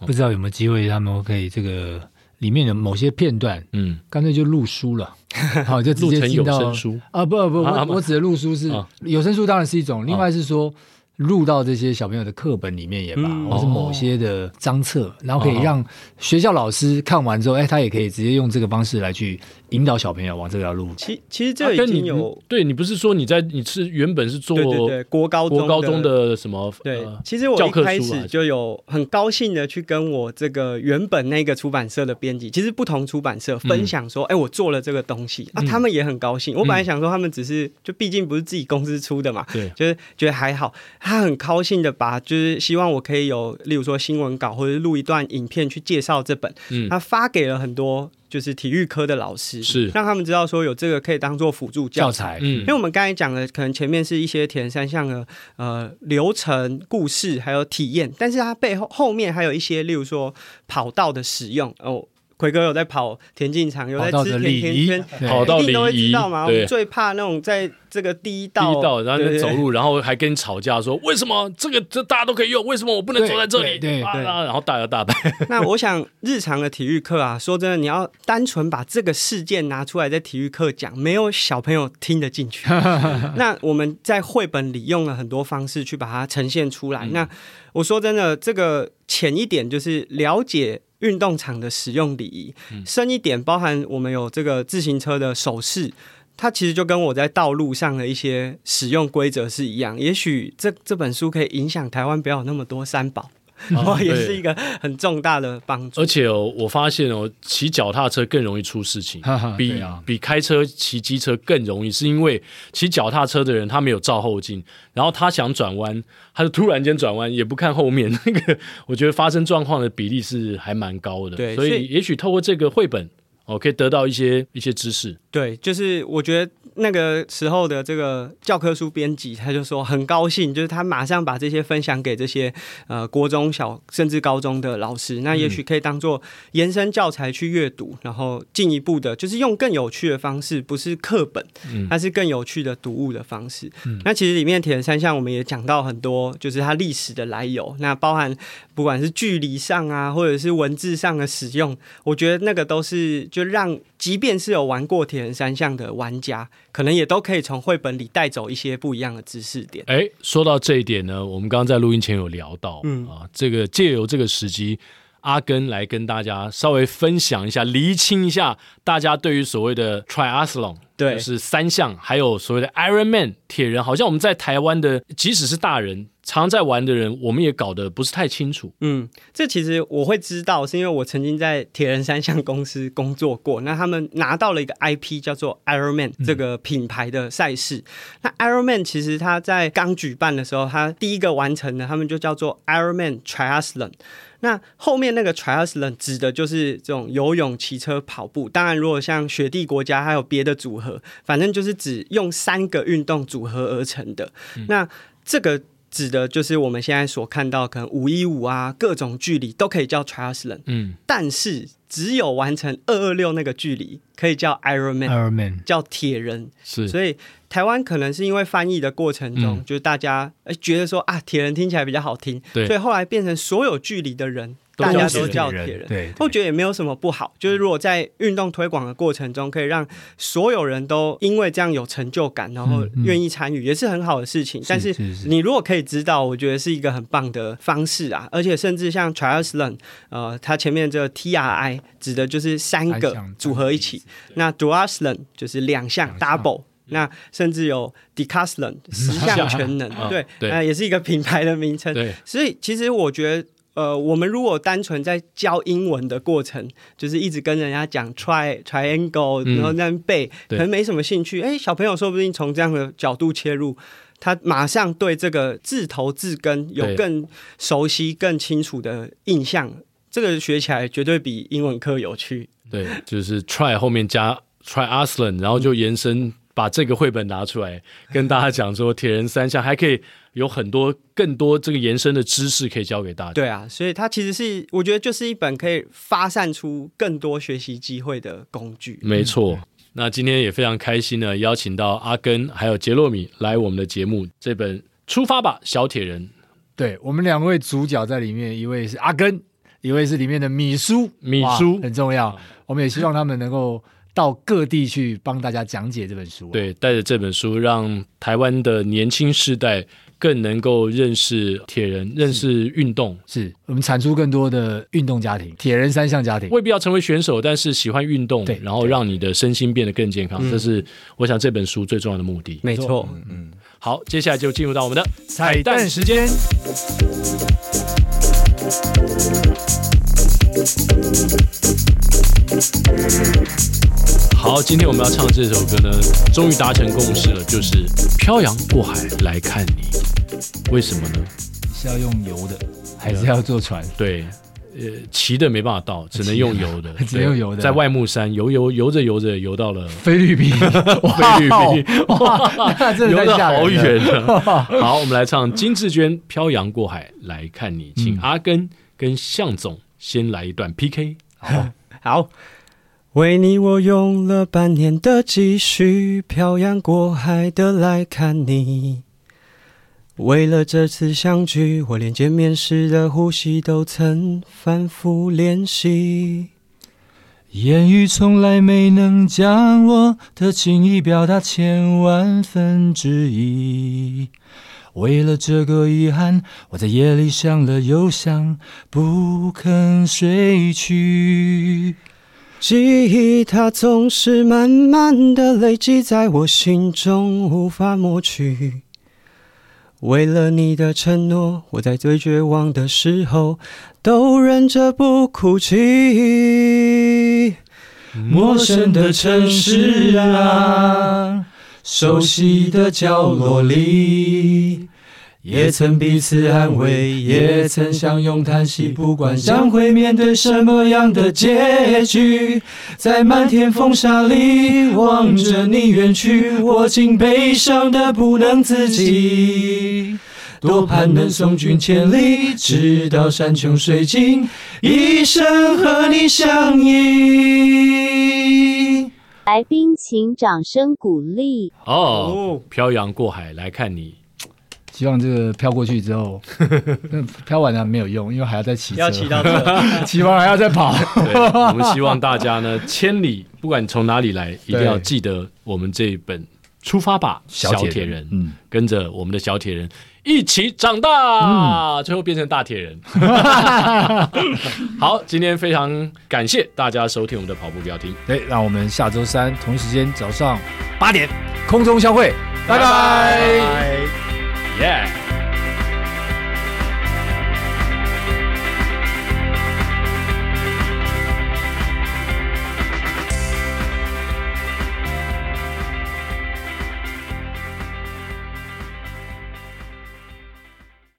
不知道有没有机会，他们可以这个里面的某些片段，嗯，干脆就录书了，好就直接听到录成有声书啊？不不，我我指的录书是有声书，当然是一种，另外是说。录到这些小朋友的课本里面也罢，嗯、或是某些的章册，哦、然后可以让学校老师看完之后，哎，他也可以直接用这个方式来去引导小朋友往这条路。其其实这个已经有，啊、你对你不是说你在你是原本是做对对对国高中国高中的什么？对，其实我一开始就有很高兴的去跟我这个原本那个出版社的编辑，其实不同出版社分享说，哎、嗯，我做了这个东西啊，他们也很高兴。我本来想说他们只是就毕竟不是自己公司出的嘛，对，就是觉得还好。他很高兴的把，就是希望我可以有，例如说新闻稿或者录一段影片去介绍这本。嗯，他发给了很多就是体育科的老师，是让他们知道说有这个可以当做辅助教材。嗯，因为我们刚才讲的可能前面是一些铁人三项的呃流程、故事还有体验，但是它背后后面还有一些，例如说跑道的使用哦。魁哥有在跑田径场，有在吃甜甜圈，跑到礼仪，一定都会知道嘛。我们最怕那种在这个第一道，第一道，然后走路，然后还跟你吵架，说为什么这个这大家都可以用，为什么我不能走在这里？对对，然后大摇大摆。那我想日常的体育课啊，说真的，你要单纯把这个事件拿出来在体育课讲，没有小朋友听得进去。那我们在绘本里用了很多方式去把它呈现出来。那我说真的，这个浅一点就是了解。运动场的使用礼仪，深一点包含我们有这个自行车的手势，它其实就跟我在道路上的一些使用规则是一样。也许这这本书可以影响台湾不要有那么多三宝。哦，也是一个很重大的帮助。而且哦，我发现哦，骑脚踏车更容易出事情，比比开车、骑机车更容易，是因为骑脚踏车的人他没有照后镜，然后他想转弯，他就突然间转弯，也不看后面，那个我觉得发生状况的比例是还蛮高的。对，所以也许透过这个绘本，哦，可以得到一些一些知识。对，就是我觉得。那个时候的这个教科书编辑，他就说很高兴，就是他马上把这些分享给这些呃国中小甚至高中的老师，那也许可以当做延伸教材去阅读，然后进一步的，就是用更有趣的方式，不是课本，它是更有趣的读物的方式。嗯、那其实里面铁人三项我们也讲到很多，就是它历史的来由，那包含不管是距离上啊，或者是文字上的使用，我觉得那个都是就让即便是有玩过铁人三项的玩家。可能也都可以从绘本里带走一些不一样的知识点。哎，说到这一点呢，我们刚刚在录音前有聊到，嗯啊，这个借由这个时机，阿根来跟大家稍微分享一下，厘清一下大家对于所谓的 triathlon，对，就是三项，还有所谓的 Ironman 铁人，好像我们在台湾的，即使是大人。常在玩的人，我们也搞得不是太清楚。嗯，这其实我会知道，是因为我曾经在铁人三项公司工作过。那他们拿到了一个 IP，叫做 Ironman 这个品牌的赛事。嗯、那 Ironman 其实他在刚举办的时候，他第一个完成的，他们就叫做 Ironman Triathlon。那后面那个 Triathlon 指的就是这种游泳、骑车、跑步。当然，如果像雪地国家还有别的组合，反正就是指用三个运动组合而成的。嗯、那这个。指的就是我们现在所看到，可能五一五啊，各种距离都可以叫 triathlon。嗯，但是只有完成二二六那个距离可以叫 Iron Man，Iron Man 叫铁人。是，所以台湾可能是因为翻译的过程中，嗯、就是大家觉得说啊，铁人听起来比较好听，对，所以后来变成所有距离的人。大家都叫铁人，对，我觉得也没有什么不好。就是如果在运动推广的过程中，可以让所有人都因为这样有成就感，然后愿意参与，也是很好的事情。但是你如果可以知道，我觉得是一个很棒的方式啊。而且甚至像 Triathlon，呃，它前面这个 T R I 指的就是三个组合一起，那 Duathlon 就是两项 Double，那甚至有 Decathlon 十项全能，对，那也是一个品牌的名称。所以其实我觉得。呃，我们如果单纯在教英文的过程，就是一直跟人家讲 tri triangle，然后那样背，可能没什么兴趣。哎，小朋友说不定从这样的角度切入，他马上对这个字头字根有更熟悉、更清楚的印象。这个学起来绝对比英文课有趣。对，就是 try 后面加 triathlon，然后就延伸。把这个绘本拿出来，跟大家讲说，铁人三项还可以有很多更多这个延伸的知识可以教给大家。对啊，所以它其实是我觉得就是一本可以发散出更多学习机会的工具。没错，那今天也非常开心呢，邀请到阿根还有杰洛米来我们的节目。这本出发吧，小铁人。对，我们两位主角在里面，一位是阿根，一位是里面的米叔。米叔很重要，我们也希望他们能够。到各地去帮大家讲解这本书，对，带着这本书，让台湾的年轻世代更能够认识铁人，认识运动。是我们产出更多的运动家庭，铁人三项家庭，未必要成为选手，但是喜欢运动，对，然后让你的身心变得更健康，这是我想这本书最重要的目的。没错，嗯，好，接下来就进入到我们的彩蛋时间。好，今天我们要唱的这首歌呢，终于达成共识了，就是漂洋过海来看你。为什么呢？是要用游的，还是要坐船？对，呃，骑的没办法到，只能用游的，只能用游的。在外木山游游游着游着游到了菲律宾，菲律宾，哇，真的游得好远。好，我们来唱金志娟《漂洋过海来看你》，请阿根跟向总先来一段 PK。好，好。为你，我用了半年的积蓄，漂洋过海的来看你。为了这次相聚，我连见面时的呼吸都曾反复练习。言语从来没能将我的情意表达千万分之一。为了这个遗憾，我在夜里想了又想，不肯睡去。记忆它总是慢慢的累积在我心中，无法抹去。为了你的承诺，我在最绝望的时候都忍着不哭泣。陌生的城市啊，熟悉的角落里。也曾彼此安慰，也曾相拥叹息，不管将会面对什么样的结局，在漫天风沙里望着你远去，我竟悲伤的不能自己。多盼能送君千里，直到山穷水尽，一生和你相依。来宾请掌声鼓励。哦，漂洋过海来看你。希望这个飘过去之后，飘完了没有用，因为还要再骑车，要骑到这，骑完还要再跑。对，我们希望大家呢，千里不管从哪里来，一定要记得我们这一本《出发吧，小铁人》。嗯，跟着我们的小铁人一起长大，嗯、最后变成大铁人。好，今天非常感谢大家收听我们的跑步不要停。对，让我们下周三同一时间早上八点空中相会，拜拜。拜拜 Yeah.